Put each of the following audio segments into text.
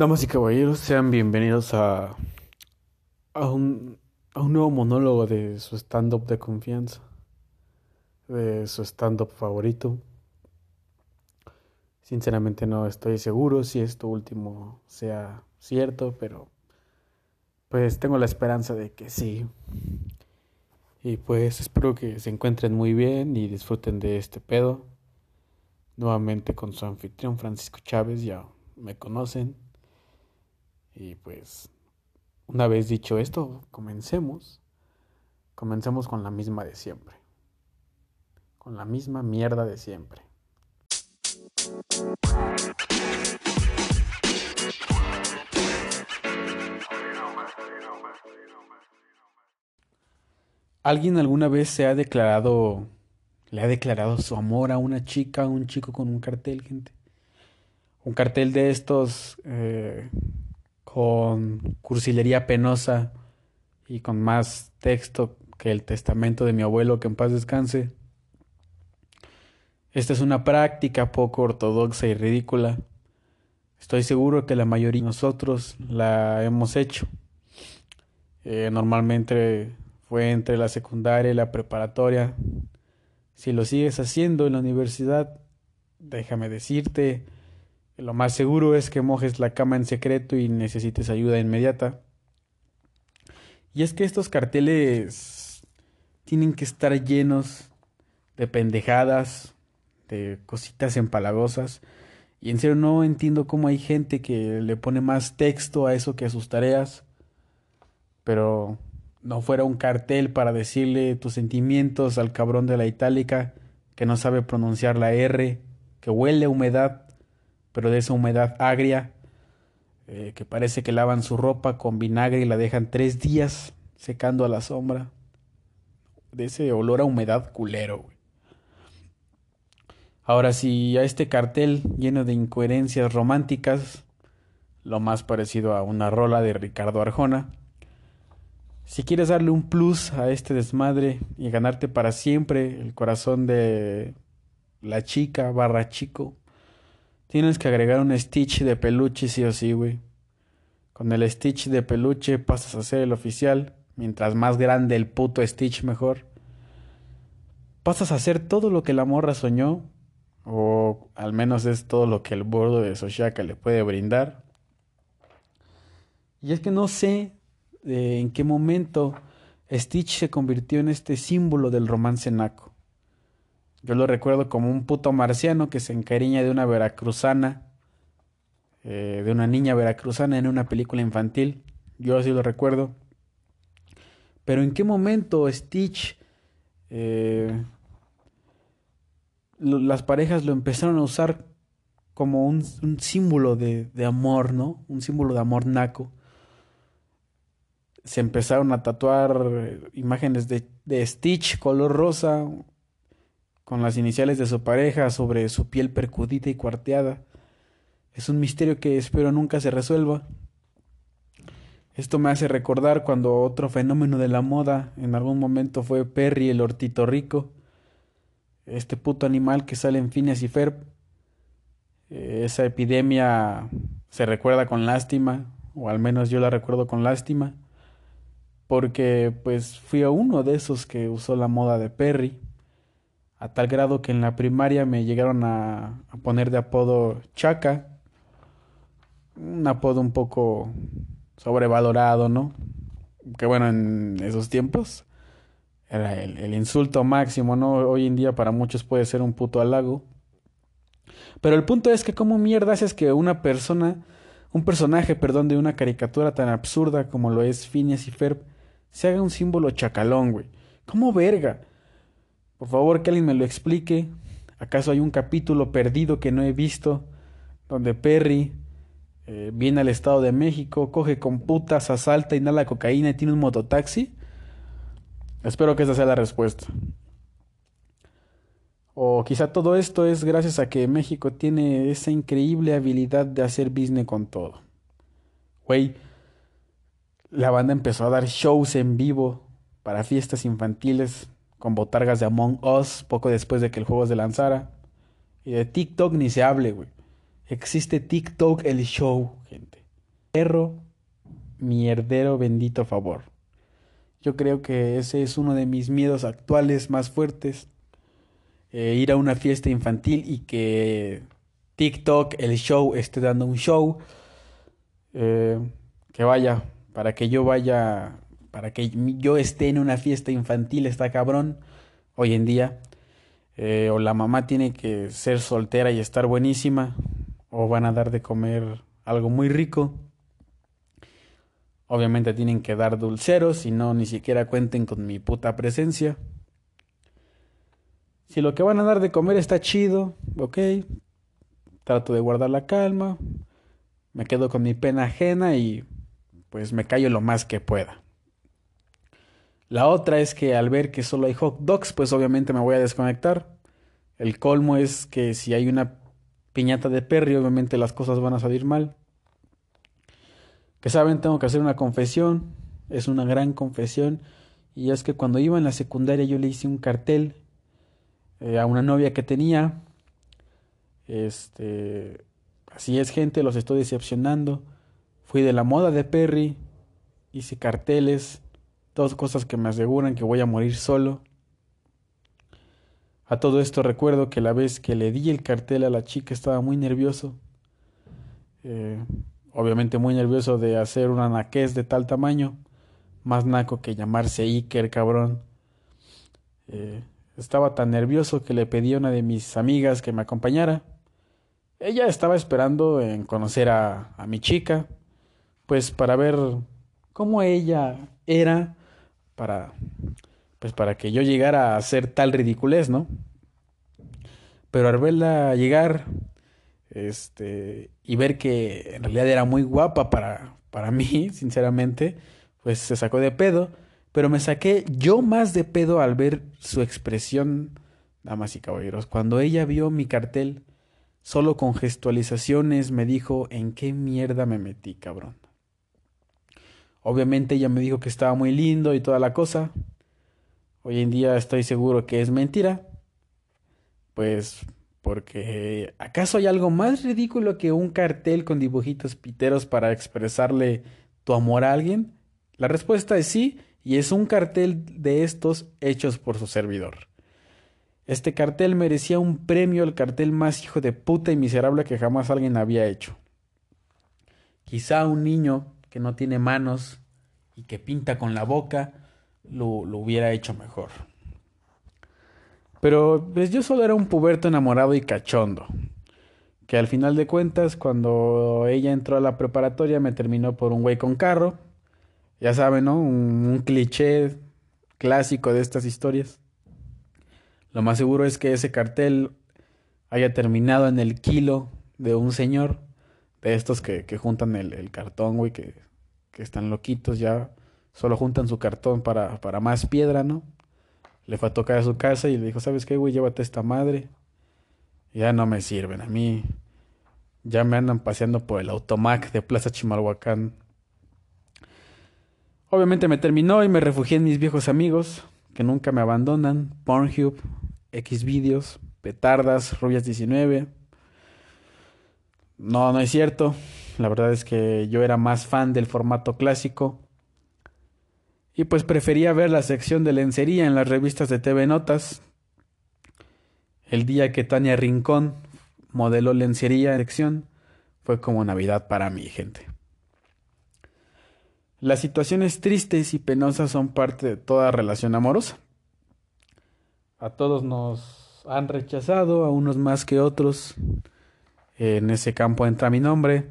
Damas y caballeros, sean bienvenidos a, a, un, a un nuevo monólogo de su stand-up de confianza, de su stand-up favorito. Sinceramente no estoy seguro si esto último sea cierto, pero pues tengo la esperanza de que sí. Y pues espero que se encuentren muy bien y disfruten de este pedo. Nuevamente con su anfitrión Francisco Chávez, ya me conocen. Y pues, una vez dicho esto, comencemos. Comencemos con la misma de siempre. Con la misma mierda de siempre. ¿Alguien alguna vez se ha declarado, le ha declarado su amor a una chica, a un chico con un cartel, gente? Un cartel de estos eh, con cursilería penosa y con más texto que el testamento de mi abuelo, que en paz descanse. Esta es una práctica poco ortodoxa y ridícula. Estoy seguro que la mayoría de nosotros la hemos hecho. Eh, normalmente fue entre la secundaria y la preparatoria. Si lo sigues haciendo en la universidad, déjame decirte lo más seguro es que mojes la cama en secreto y necesites ayuda inmediata. Y es que estos carteles tienen que estar llenos de pendejadas, de cositas empalagosas. Y en serio no entiendo cómo hay gente que le pone más texto a eso que a sus tareas. Pero no fuera un cartel para decirle tus sentimientos al cabrón de la itálica que no sabe pronunciar la R, que huele a humedad pero de esa humedad agria eh, que parece que lavan su ropa con vinagre y la dejan tres días secando a la sombra. De ese olor a humedad culero. Ahora, si a este cartel lleno de incoherencias románticas, lo más parecido a una rola de Ricardo Arjona, si quieres darle un plus a este desmadre y ganarte para siempre el corazón de la chica barra chico, Tienes que agregar un Stitch de peluche sí o sí, güey. Con el Stitch de peluche pasas a ser el oficial. Mientras más grande el puto Stitch, mejor. Pasas a hacer todo lo que la morra soñó. O al menos es todo lo que el bordo de Soshaka le puede brindar. Y es que no sé eh, en qué momento Stitch se convirtió en este símbolo del romance naco. Yo lo recuerdo como un puto marciano que se encariña de una veracruzana, eh, de una niña veracruzana en una película infantil. Yo así lo recuerdo. Pero en qué momento Stitch, eh, las parejas lo empezaron a usar como un, símbolo de, amor, ¿no? Un símbolo de amor naco. Se empezaron a tatuar eh, imágenes de, de Stitch color rosa, con las iniciales de su pareja sobre su piel percudida y cuarteada. Es un misterio que espero nunca se resuelva. Esto me hace recordar cuando otro fenómeno de la moda en algún momento fue Perry el hortito rico, este puto animal que sale en Phineas y Ferb. Esa epidemia se recuerda con lástima, o al menos yo la recuerdo con lástima, porque pues fui a uno de esos que usó la moda de Perry a tal grado que en la primaria me llegaron a, poner de apodo Chaca, un apodo un poco sobrevalorado, ¿no? Que bueno, en esos tiempos era el, insulto máximo, ¿no? Hoy en día para muchos puede ser un puto halago. Pero el punto es que cómo mierda es que una persona, un personaje, perdón, de una caricatura tan absurda como lo es Phineas y Ferb, se haga un símbolo chacalón, güey. ¿Cómo verga? Por favor, que alguien me lo explique. ¿Acaso hay un capítulo perdido que no he visto donde Perry eh, viene al Estado de México, coge con putas, asalta, inhala cocaína y tiene un mototaxi? Espero que esa sea la respuesta. O quizá todo esto es gracias a que México tiene esa increíble habilidad de hacer business con todo. Güey, la banda empezó a dar shows en vivo para fiestas infantiles con botargas de Among Us poco después de que el juego se lanzara. Y de TikTok ni se hable, güey. Existe TikTok el show, gente. perro mierdero bendito favor. Yo creo que ese es uno de mis miedos actuales más fuertes. Eh, ir a una fiesta infantil y que TikTok, el show, esté dando un show. Eh, que vaya, para que yo vaya, para que yo esté en una fiesta infantil, está cabrón, hoy en día. Eh, o la mamá tiene que ser soltera y estar buenísima, o van a dar de comer algo muy rico. Obviamente tienen que dar dulceros, y no ni siquiera cuenten con mi puta presencia. Si lo que van a dar de comer está chido, ok. Trato de guardar la calma. Me quedo con mi pena ajena y pues me callo lo más que pueda. La otra es que al ver que solo hay hot dogs, pues obviamente me voy a desconectar. El colmo es que si hay una piñata de perry, obviamente las cosas van a salir mal. Que saben, tengo que hacer una confesión. Es una gran confesión. Y es que cuando iba en la secundaria yo le hice un cartel eh, a una novia que tenía. Este, así es gente, los estoy decepcionando. Fui de la moda de Perry, hice carteles, dos cosas que me aseguran que voy a morir solo. A todo esto recuerdo que la vez que le di el cartel a la chica estaba muy nervioso. Eh, obviamente muy nervioso de hacer una naquez de tal tamaño. Más naco que llamarse Iker, cabrón. Eh, estaba tan nervioso que le pedí a una de mis amigas que me acompañara. Ella estaba esperando en conocer a, a mi chica, pues para ver cómo ella era, para, pues para que yo llegara a hacer tal ridiculez, ¿no? Pero al verla llegar, este, y ver que en realidad era muy guapa para, para mí, sinceramente, pues se sacó de pedo pero me saqué yo más de pedo al ver su expresión, damas y caballeros. Cuando ella vio mi cartel, solo con gestualizaciones me dijo en qué mierda me metí, cabrón. Obviamente ella me dijo que estaba muy lindo y toda la cosa. Hoy en día estoy seguro que es mentira. Pues porque ¿acaso hay algo más ridículo que un cartel con dibujitos piteros para expresarle tu amor a alguien? La respuesta es sí y es un cartel de estos hechos por su servidor. Este cartel merecía un premio, el cartel más hijo de puta y miserable que jamás alguien había hecho. Quizá un niño que no tiene manos y que pinta con la boca lo, lo hubiera hecho mejor. Pero pues yo solo era un puberto enamorado y cachondo, que al final de cuentas cuando ella entró a la preparatoria me terminó por un güey con carro ya saben, ¿no? Un, cliché clásico de estas historias. Lo más seguro es que ese cartel haya terminado en el kilo de un señor, de estos que, que juntan el, el, cartón, güey, que, que están loquitos ya, solo juntan su cartón para, para más piedra, ¿no? Le fue a tocar a su casa y le dijo, ¿sabes qué, güey? Llévate esta madre. Ya no me sirven, a mí ya me andan paseando por el automac de Plaza Chimalhuacán Obviamente me terminó y me refugié en mis viejos amigos, que nunca me abandonan, Pornhub, Xvideos, Petardas, Rubias 19. No, no es cierto. La verdad es que yo era más fan del formato clásico. Y pues prefería ver la sección de lencería en las revistas de TV Notas. El día que Tania Rincón modeló lencería en sección fue como Navidad para mi gente. Las situaciones tristes y penosas son parte de toda relación amorosa. A todos nos han rechazado, a unos más que otros. En ese campo entra mi nombre,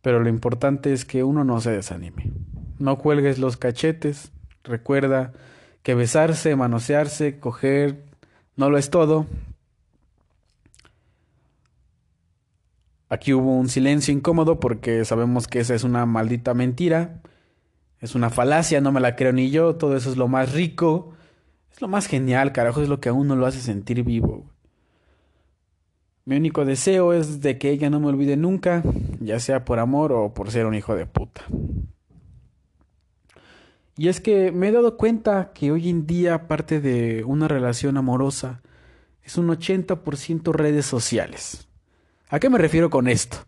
pero lo importante es que uno no se desanime. No cuelgues los cachetes, recuerda que besarse, manosearse, coger, no lo es todo. Aquí hubo un silencio incómodo porque sabemos que esa es una maldita mentira es una falacia, no me la creo ni yo, todo eso es lo más rico, es lo más genial, carajo, es lo que a uno lo hace sentir vivo. Mi único deseo es de que ella no me olvide nunca, ya sea por amor o por ser un hijo de puta. Y es que me he dado cuenta que hoy en día, parte de una relación amorosa, es un 80% redes sociales. ¿A qué me refiero con esto?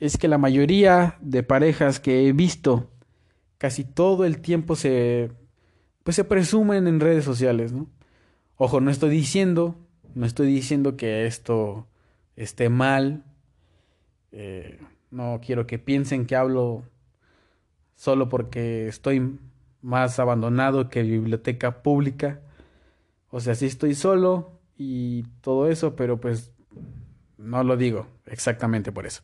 es que la mayoría de parejas que he visto casi todo el tiempo se pues se presumen en redes sociales, ¿no? Ojo, no estoy diciendo, no estoy diciendo que esto esté mal. Eh, no quiero que piensen que hablo solo porque estoy más abandonado que biblioteca pública. O sea, sí estoy solo y todo eso, pero pues no lo digo exactamente por eso.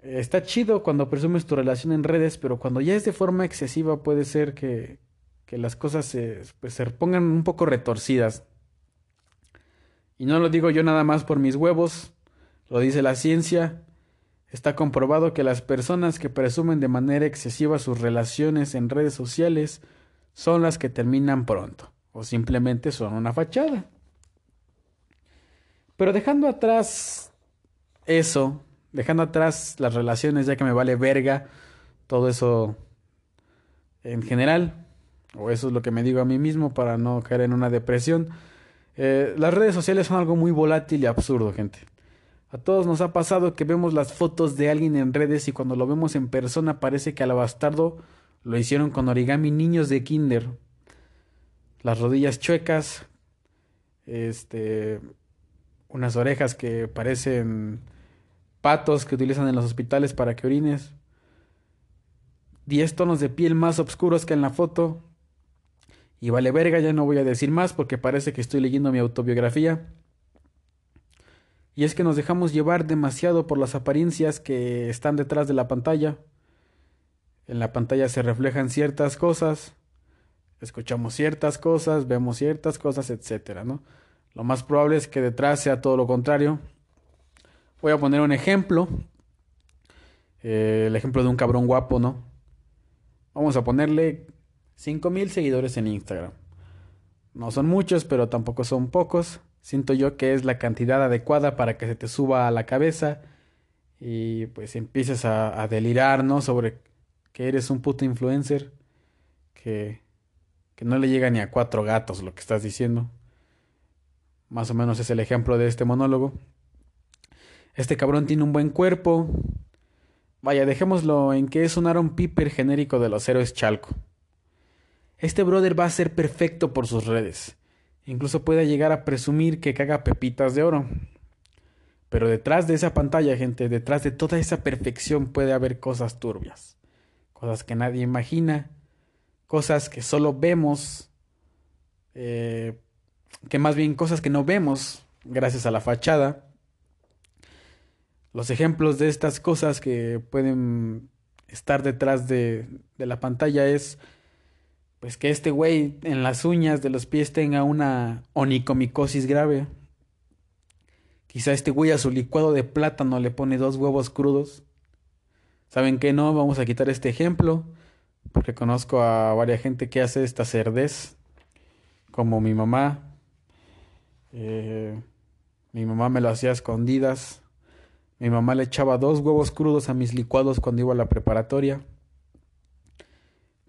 Está chido cuando presumes tu relación en redes, pero cuando ya es de forma excesiva puede ser que, que las cosas se, pues, se pongan un poco retorcidas. Y no lo digo yo nada más por mis huevos, lo dice la ciencia. Está comprobado que las personas que presumen de manera excesiva sus relaciones en redes sociales son las que terminan pronto, o simplemente son una fachada. Pero dejando atrás eso, dejando atrás las relaciones, ya que me vale verga todo eso en general, o eso es lo que me digo a mí mismo para no caer en una depresión. Eh, las redes sociales son algo muy volátil y absurdo, gente. A todos nos ha pasado que vemos las fotos de alguien en redes y cuando lo vemos en persona parece que al bastardo lo hicieron con origami niños de kinder. Las rodillas chuecas, este, unas orejas que parecen patos que utilizan en los hospitales para que orines, diez tonos de piel más oscuros que en la foto, y vale verga, ya no voy a decir más porque parece que estoy leyendo mi autobiografía. Y es que nos dejamos llevar demasiado por las apariencias que están detrás de la pantalla. En la pantalla se reflejan ciertas cosas, escuchamos ciertas cosas, vemos ciertas cosas, etcétera, ¿no? Lo más probable es que detrás sea todo lo contrario. Voy a poner un ejemplo. Eh, el ejemplo de un cabrón guapo, ¿no? Vamos a ponerle 5000 seguidores en Instagram. No son muchos, pero tampoco son pocos. Siento yo que es la cantidad adecuada para que se te suba a la cabeza y pues empieces a, delirar, ¿no? Sobre que eres un puto influencer que, que no le llega ni a cuatro gatos lo que estás diciendo. Más o menos es el ejemplo de este monólogo. Este cabrón tiene un buen cuerpo. Vaya, dejémoslo en que es un Aaron Piper genérico de los héroes Chalco. Este brother va a ser perfecto por sus redes. Incluso puede llegar a presumir que caga pepitas de oro. Pero detrás de esa pantalla, gente, detrás de toda esa perfección puede haber cosas turbias. Cosas que nadie imagina. Cosas que solo vemos. Eh, que más bien cosas que no vemos gracias a la fachada. Los ejemplos de estas cosas que pueden estar detrás de, de la pantalla es pues que este güey en las uñas de los pies tenga una onicomicosis grave. Quizá este güey a su licuado de plátano le pone dos huevos crudos. ¿Saben qué no? Vamos a quitar este ejemplo porque conozco a varias gente que hace esta cerdez, como mi mamá, eh, mi mamá me lo hacía a escondidas. Mi mamá le echaba dos huevos crudos a mis licuados cuando iba a la preparatoria.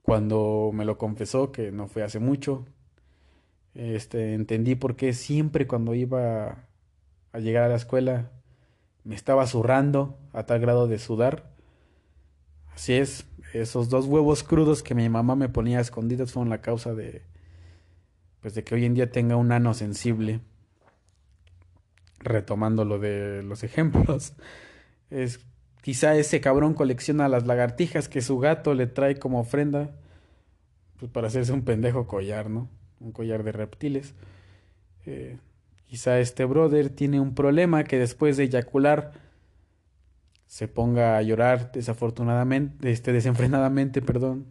Cuando me lo confesó, que no fue hace mucho, este, entendí por qué siempre cuando iba a llegar a la escuela me estaba zurrando a tal grado de sudar. Así es, esos dos huevos crudos que mi mamá me ponía escondidas fueron la causa de, pues de que hoy en día tenga un ano sensible. Retomando lo de los ejemplos, es quizá ese cabrón colecciona las lagartijas que su gato le trae como ofrenda, pues para hacerse un pendejo collar, ¿no? Un collar de reptiles. Eh, quizá este brother tiene un problema que después de eyacular se ponga a llorar desafortunadamente, este, desenfrenadamente, perdón.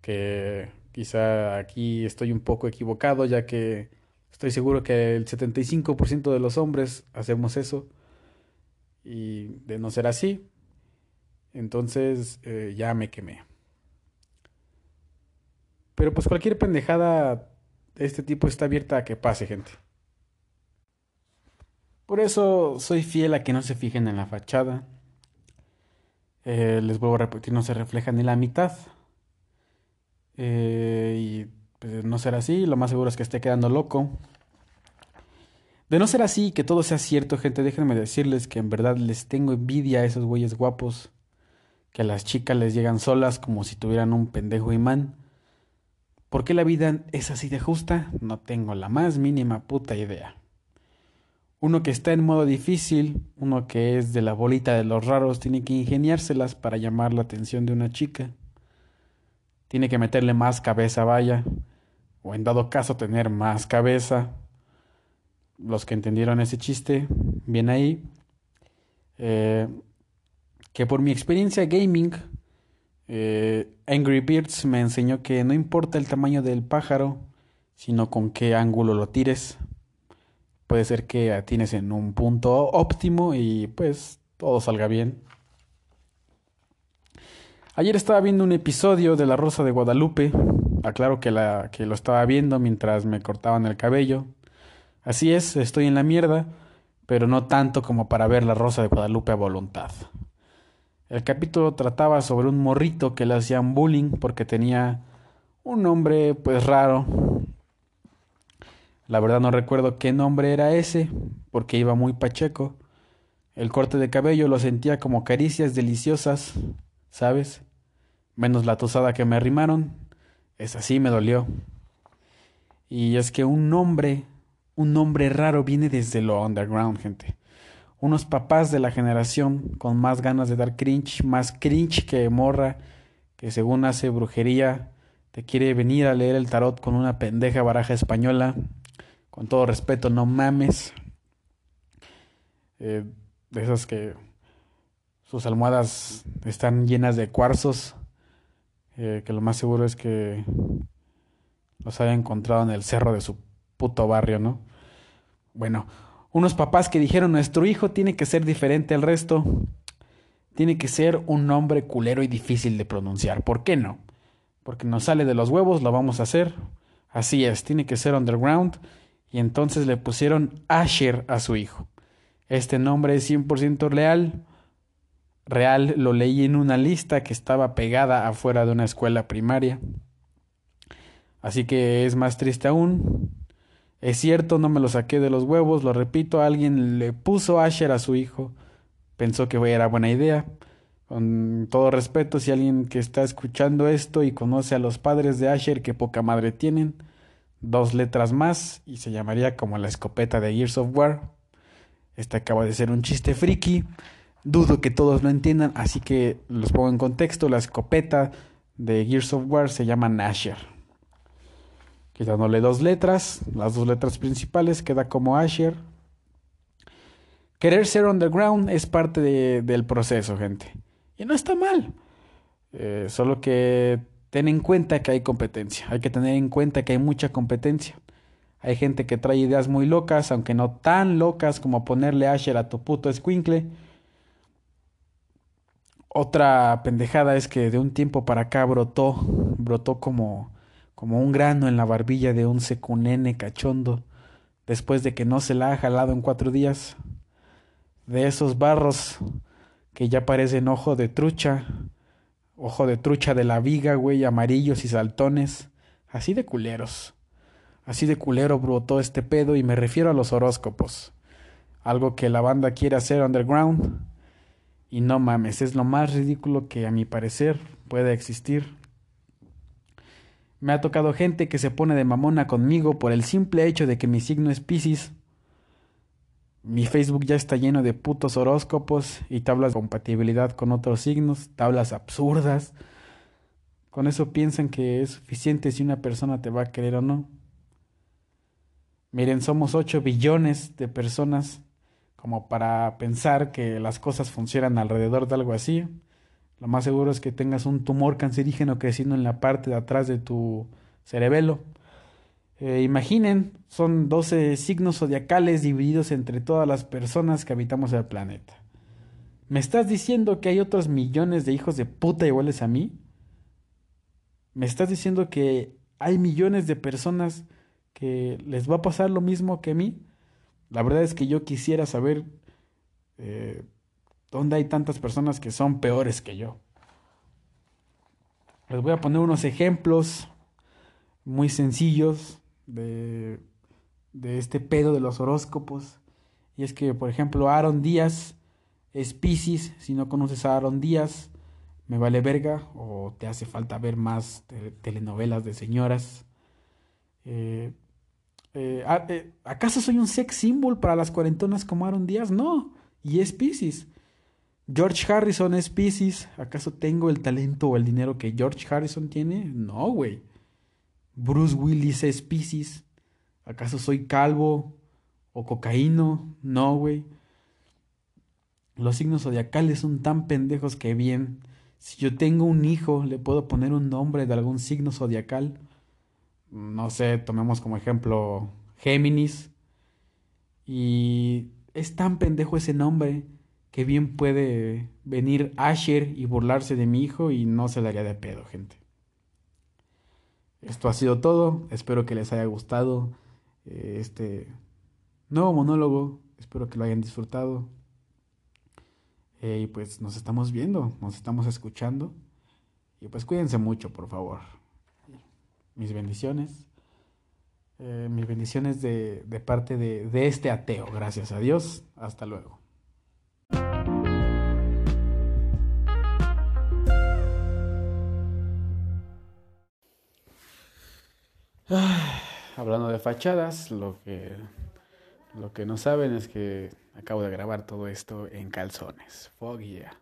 Que quizá aquí estoy un poco equivocado, ya que estoy seguro que el 75% de los hombres hacemos eso. Y de no ser así, entonces eh, ya me quemé. Pero pues cualquier pendejada de este tipo está abierta a que pase, gente. Por eso soy fiel a que no se fijen en la fachada. Eh, les vuelvo a repetir, no se refleja ni la mitad. Eh, y pues, no será así, lo más seguro es que esté quedando loco. De no ser así, que todo sea cierto, gente, déjenme decirles que en verdad les tengo envidia a esos güeyes guapos, que a las chicas les llegan solas como si tuvieran un pendejo imán. ¿Por qué la vida es así de justa? No tengo la más mínima puta idea. Uno que está en modo difícil, uno que es de la bolita de los raros, tiene que ingeniárselas para llamar la atención de una chica. Tiene que meterle más cabeza, vaya, o en dado caso tener más cabeza los que entendieron ese chiste, bien ahí. Eh, que por mi experiencia gaming, eh, Angry Birds me enseñó que no importa el tamaño del pájaro, sino con qué ángulo lo tires. Puede ser que atines en un punto óptimo y pues todo salga bien. Ayer estaba viendo un episodio de La Rosa de Guadalupe. Aclaro que, la, que lo estaba viendo mientras me cortaban el cabello. Así es, estoy en la mierda, pero no tanto como para ver la Rosa de Guadalupe a voluntad. El capítulo trataba sobre un morrito que le hacían bullying porque tenía un nombre pues raro. La verdad no recuerdo qué nombre era ese, porque iba muy pacheco. El corte de cabello lo sentía como caricias deliciosas, ¿sabes? Menos la tosada que me arrimaron. Es así me dolió. Y es que un nombre un nombre raro viene desde lo underground, gente. Unos papás de la generación con más ganas de dar cringe, más cringe que morra, que según hace brujería, te quiere venir a leer el tarot con una pendeja baraja española. Con todo respeto, no mames. Eh, de esas que sus almohadas están llenas de cuarzos. Eh, que lo más seguro es que los haya encontrado en el cerro de su puto barrio, ¿no? Bueno, unos papás que dijeron, nuestro hijo tiene que ser diferente al resto, tiene que ser un nombre culero y difícil de pronunciar. ¿Por qué no? Porque nos sale de los huevos, lo vamos a hacer. Así es, tiene que ser underground. Y entonces le pusieron Asher a su hijo. Este nombre es 100% real. Real lo leí en una lista que estaba pegada afuera de una escuela primaria. Así que es más triste aún. Es cierto, no me lo saqué de los huevos, lo repito, alguien le puso Asher a su hijo. Pensó que era buena idea. Con todo respeto, si alguien que está escuchando esto y conoce a los padres de Asher, que poca madre tienen, dos letras más y se llamaría como la escopeta de Gears of War. Este acaba de ser un chiste friki. Dudo que todos lo entiendan, así que los pongo en contexto. La escopeta de Gears of War se llama Asher quitándole dos letras, las dos letras principales, queda como Asher. Querer ser underground es parte del proceso, gente. Y no está mal. Eh, solo que ten en cuenta que hay competencia. Hay que tener en cuenta que hay mucha competencia. Hay gente que trae ideas muy locas, aunque no tan locas como ponerle Asher a tu puto escuincle. Otra pendejada es que de un tiempo para acá brotó, brotó como como un grano en la barbilla de un secunene cachondo, después de que no se la ha jalado en cuatro días, de esos barros que ya parecen ojo de trucha, ojo de trucha de la viga, güey, amarillos y saltones, así de culeros. Así de culero brotó este pedo y me refiero a los horóscopos. Algo que la banda quiere hacer underground. Y no mames, es lo más ridículo que a mi parecer puede existir. Me ha tocado gente que se pone de mamona conmigo por el simple hecho de que mi signo es Pisces. Mi Facebook ya está lleno de putos horóscopos y tablas de compatibilidad con otros signos, tablas absurdas. Con eso piensan que es suficiente si una persona te va a querer o no. Miren, somos 8 billones de personas como para pensar que las cosas funcionan alrededor de algo así. Lo más seguro es que tengas un tumor cancerígeno creciendo en la parte de atrás de tu cerebelo. Eh, imaginen, son 12 signos zodiacales divididos entre todas las personas que habitamos el planeta. ¿Me estás diciendo que hay otros millones de hijos de puta iguales a mí? ¿Me estás diciendo que hay millones de personas que les va a pasar lo mismo que a mí? La verdad es que yo quisiera saber eh, ¿Dónde hay tantas personas que son peores que yo? Les voy a poner unos ejemplos muy sencillos de de este pedo de los horóscopos. Y es que, por ejemplo, Aaron Díaz es Pisces. Si no conoces a Aaron Díaz, me vale verga. O te hace falta ver más telenovelas de señoras. Eh, eh, ah, eh, ¿Acaso soy un sex symbol para las cuarentonas como Aaron Díaz? No. Y es Pisces. George Harrison es Pisces. ¿Acaso tengo el talento o el dinero que George Harrison tiene? No, güey. Bruce Willis es Pisces. ¿Acaso soy calvo o cocaíno? No, güey. Los signos zodiacales son tan pendejos que bien. Si yo tengo un hijo, le puedo poner un nombre de algún signo zodiacal. No sé, tomemos como ejemplo Géminis. Y es tan pendejo ese nombre que bien puede venir Asher y burlarse de mi hijo y no se daría de pedo, gente. Esto ha sido todo. Espero que les haya gustado eh, este nuevo monólogo. Espero que lo hayan disfrutado. Eh, y pues nos estamos viendo, nos estamos escuchando. Y pues cuídense mucho, por favor. Mis bendiciones. Eh, mis bendiciones de, parte de este ateo. Gracias a Dios. Hasta luego. De fachadas, lo que, lo que no saben es que acabo de grabar todo esto en calzones. Yeah.